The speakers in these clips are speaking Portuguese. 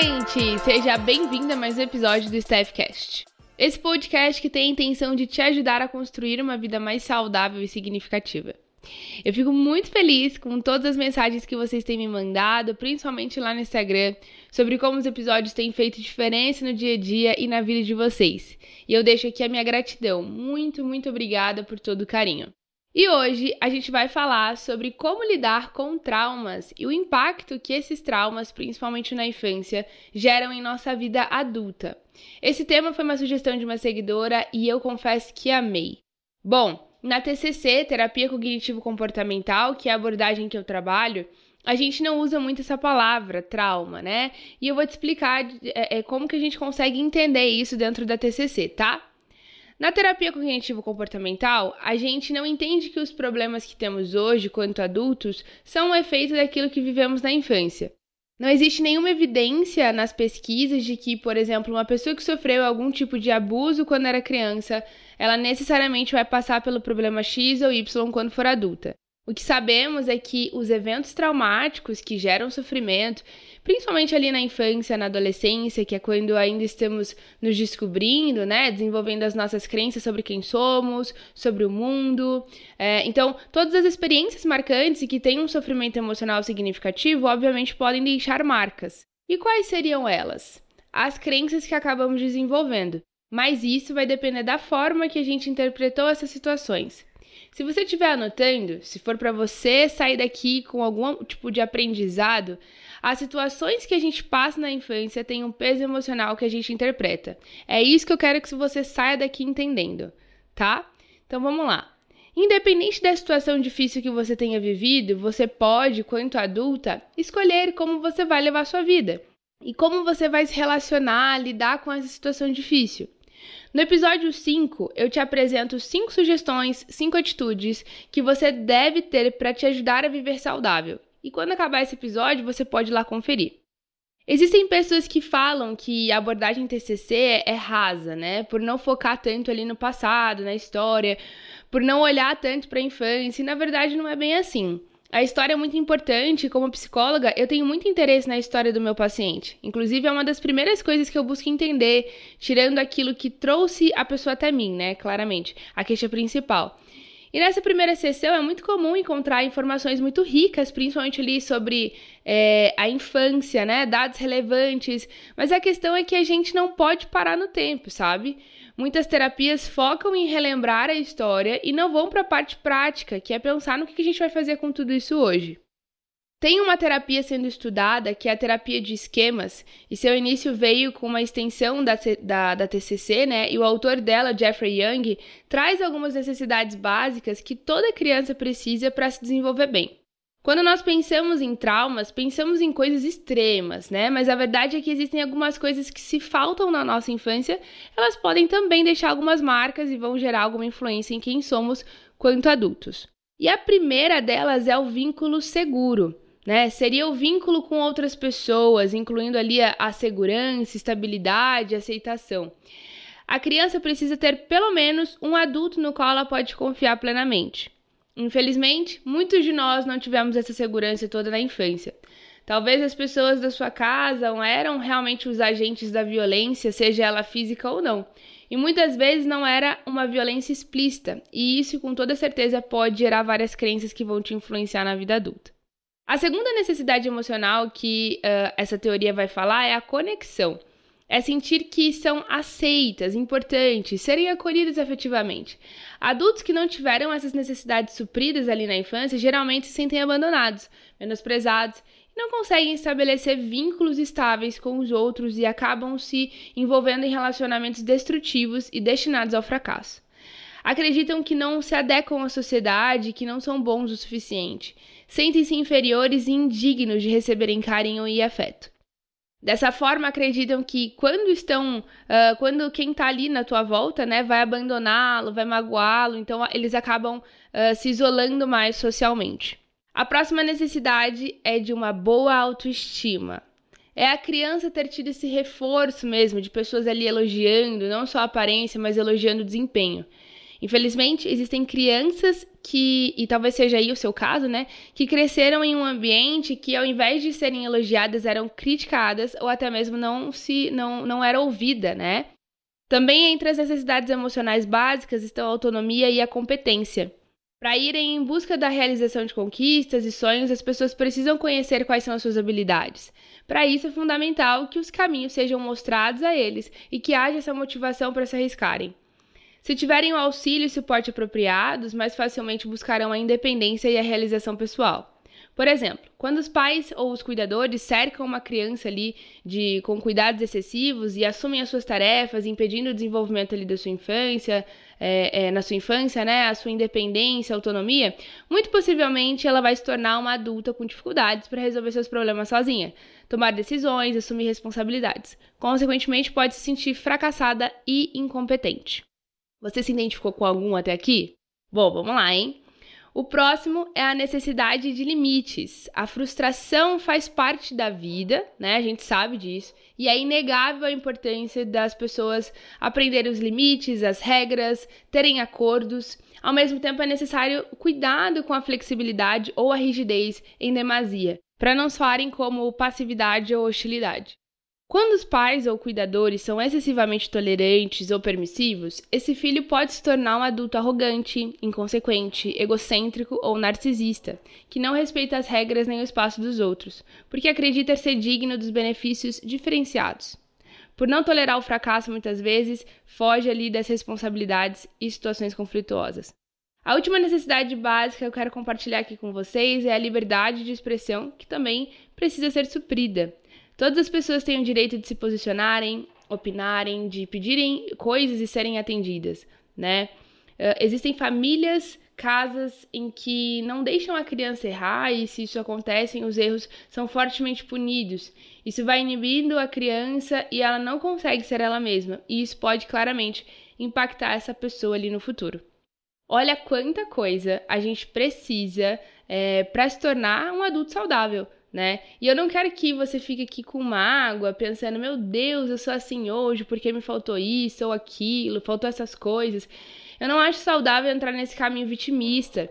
gente! Seja bem-vinda a mais um episódio do Staffcast. Esse podcast que tem a intenção de te ajudar a construir uma vida mais saudável e significativa. Eu fico muito feliz com todas as mensagens que vocês têm me mandado, principalmente lá no Instagram, sobre como os episódios têm feito diferença no dia a dia e na vida de vocês. E eu deixo aqui a minha gratidão. Muito, muito obrigada por todo o carinho. E hoje a gente vai falar sobre como lidar com traumas e o impacto que esses traumas, principalmente na infância, geram em nossa vida adulta. Esse tema foi uma sugestão de uma seguidora e eu confesso que amei. Bom, na TCC, Terapia Cognitivo Comportamental, que é a abordagem que eu trabalho, a gente não usa muito essa palavra, trauma, né? E eu vou te explicar é, é, como que a gente consegue entender isso dentro da TCC, tá? Na terapia cognitivo-comportamental, a gente não entende que os problemas que temos hoje, quanto adultos, são um efeito daquilo que vivemos na infância. Não existe nenhuma evidência nas pesquisas de que, por exemplo, uma pessoa que sofreu algum tipo de abuso quando era criança, ela necessariamente vai passar pelo problema X ou Y quando for adulta. O que sabemos é que os eventos traumáticos que geram sofrimento, principalmente ali na infância, na adolescência, que é quando ainda estamos nos descobrindo, né, desenvolvendo as nossas crenças sobre quem somos, sobre o mundo. É, então, todas as experiências marcantes e que têm um sofrimento emocional significativo, obviamente, podem deixar marcas. E quais seriam elas? As crenças que acabamos desenvolvendo. Mas isso vai depender da forma que a gente interpretou essas situações. Se você estiver anotando, se for para você sair daqui com algum tipo de aprendizado, as situações que a gente passa na infância têm um peso emocional que a gente interpreta. É isso que eu quero que você saia daqui entendendo, tá? Então vamos lá. Independente da situação difícil que você tenha vivido, você pode, quanto adulta, escolher como você vai levar sua vida e como você vai se relacionar, lidar com essa situação difícil. No episódio 5, eu te apresento 5 sugestões, 5 atitudes que você deve ter para te ajudar a viver saudável. E quando acabar esse episódio, você pode ir lá conferir. Existem pessoas que falam que a abordagem TCC é rasa, né? Por não focar tanto ali no passado, na história, por não olhar tanto para a infância, e na verdade não é bem assim. A história é muito importante. Como psicóloga, eu tenho muito interesse na história do meu paciente. Inclusive, é uma das primeiras coisas que eu busco entender, tirando aquilo que trouxe a pessoa até mim, né? Claramente, a queixa principal. E nessa primeira sessão é muito comum encontrar informações muito ricas, principalmente ali sobre é, a infância, né? Dados relevantes. Mas a questão é que a gente não pode parar no tempo, sabe? Muitas terapias focam em relembrar a história e não vão para a parte prática, que é pensar no que a gente vai fazer com tudo isso hoje. Tem uma terapia sendo estudada que é a terapia de esquemas, e seu início veio com uma extensão da, da, da, TCC, né? E o autor dela, Jeffrey Young, traz algumas necessidades básicas que toda criança precisa para se desenvolver bem. Quando nós pensamos em traumas, pensamos em coisas extremas, né? Mas a verdade é que existem algumas coisas que, se faltam na nossa infância, elas podem também deixar algumas marcas e vão gerar alguma influência em quem somos quanto adultos. E a primeira delas é o vínculo seguro. Né? Seria o vínculo com outras pessoas, incluindo ali a, a segurança, estabilidade, aceitação. A criança precisa ter pelo menos um adulto no qual ela pode confiar plenamente. Infelizmente, muitos de nós não tivemos essa segurança toda na infância. Talvez as pessoas da sua casa eram realmente os agentes da violência, seja ela física ou não. E muitas vezes não era uma violência explícita, e isso com toda certeza pode gerar várias crenças que vão te influenciar na vida adulta. A segunda necessidade emocional que uh, essa teoria vai falar é a conexão é sentir que são aceitas, importantes, serem acolhidas afetivamente. Adultos que não tiveram essas necessidades supridas ali na infância geralmente se sentem abandonados, menosprezados e não conseguem estabelecer vínculos estáveis com os outros e acabam se envolvendo em relacionamentos destrutivos e destinados ao fracasso. Acreditam que não se adequam à sociedade, que não são bons o suficiente. Sentem-se inferiores e indignos de receberem carinho e afeto. Dessa forma, acreditam que quando estão, uh, quando quem está ali na tua volta, né, vai abandoná-lo, vai magoá-lo, então eles acabam uh, se isolando mais socialmente. A próxima necessidade é de uma boa autoestima. É a criança ter tido esse reforço mesmo de pessoas ali elogiando, não só a aparência, mas elogiando o desempenho. Infelizmente, existem crianças que, e talvez seja aí o seu caso, né, que cresceram em um ambiente que ao invés de serem elogiadas eram criticadas ou até mesmo não se não, não era ouvida, né? Também entre as necessidades emocionais básicas estão a autonomia e a competência. Para irem em busca da realização de conquistas e sonhos, as pessoas precisam conhecer quais são as suas habilidades. Para isso é fundamental que os caminhos sejam mostrados a eles e que haja essa motivação para se arriscarem. Se tiverem o auxílio e suporte apropriados, mais facilmente buscarão a independência e a realização pessoal. Por exemplo, quando os pais ou os cuidadores cercam uma criança ali de com cuidados excessivos e assumem as suas tarefas, impedindo o desenvolvimento ali da sua infância, é, é, na sua infância, né, a sua independência, autonomia, muito possivelmente ela vai se tornar uma adulta com dificuldades para resolver seus problemas sozinha, tomar decisões, assumir responsabilidades. Consequentemente, pode se sentir fracassada e incompetente. Você se identificou com algum até aqui? Bom, vamos lá, hein? O próximo é a necessidade de limites. A frustração faz parte da vida, né? A gente sabe disso. E é inegável a importância das pessoas aprenderem os limites, as regras, terem acordos. Ao mesmo tempo, é necessário cuidado com a flexibilidade ou a rigidez em demasia, para não soarem como passividade ou hostilidade. Quando os pais ou cuidadores são excessivamente tolerantes ou permissivos, esse filho pode se tornar um adulto arrogante, inconsequente, egocêntrico ou narcisista, que não respeita as regras nem o espaço dos outros, porque acredita ser digno dos benefícios diferenciados. Por não tolerar o fracasso muitas vezes, foge ali das responsabilidades e situações conflituosas. A última necessidade básica que eu quero compartilhar aqui com vocês é a liberdade de expressão, que também precisa ser suprida. Todas as pessoas têm o direito de se posicionarem, opinarem, de pedirem coisas e serem atendidas, né? Uh, existem famílias, casas em que não deixam a criança errar e se isso acontece, os erros são fortemente punidos. Isso vai inibindo a criança e ela não consegue ser ela mesma, e isso pode claramente impactar essa pessoa ali no futuro. Olha quanta coisa a gente precisa é, para se tornar um adulto saudável né? E eu não quero que você fique aqui com mágoa, pensando, meu Deus, eu sou assim hoje porque me faltou isso ou aquilo, faltou essas coisas. Eu não acho saudável entrar nesse caminho vitimista,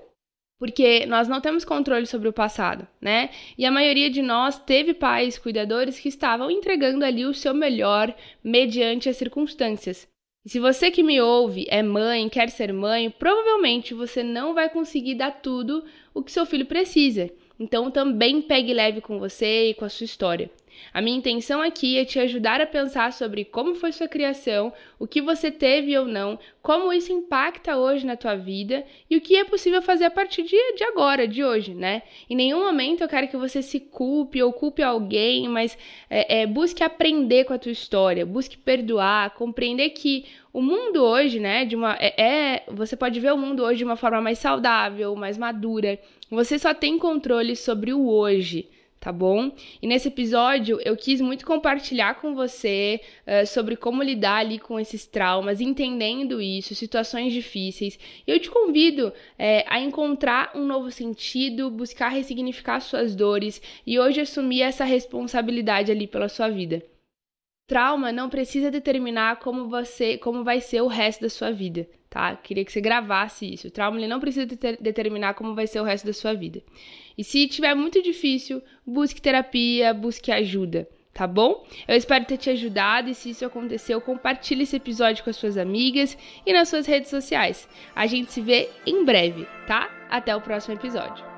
porque nós não temos controle sobre o passado, né? E a maioria de nós teve pais, cuidadores que estavam entregando ali o seu melhor mediante as circunstâncias. E se você que me ouve é mãe, quer ser mãe, provavelmente você não vai conseguir dar tudo o que seu filho precisa. Então também pegue leve com você e com a sua história. A minha intenção aqui é te ajudar a pensar sobre como foi sua criação, o que você teve ou não, como isso impacta hoje na tua vida e o que é possível fazer a partir de, agora, de hoje, né? Em nenhum momento eu quero que você se culpe ou culpe alguém, mas é, é, busque aprender com a tua história, busque perdoar, compreender que o mundo hoje, né, de uma é, é, você pode ver o mundo hoje de uma forma mais saudável, mais madura. Você só tem controle sobre o hoje tá bom? E nesse episódio eu quis muito compartilhar com você uh, sobre como lidar ali com esses traumas, entendendo isso, situações difíceis. E eu te convido é, a encontrar um novo sentido, buscar ressignificar suas dores e hoje assumir essa responsabilidade ali pela sua vida. Trauma não precisa determinar como você, como vai ser o resto da sua vida, tá? Queria que você gravasse isso. O trauma ele não precisa de determinar como vai ser o resto da sua vida. E se tiver muito difícil, busque terapia, busque ajuda, tá bom? Eu espero ter te ajudado e se isso aconteceu, compartilhe esse episódio com as suas amigas e nas suas redes sociais. A gente se vê em breve, tá? Até o próximo episódio.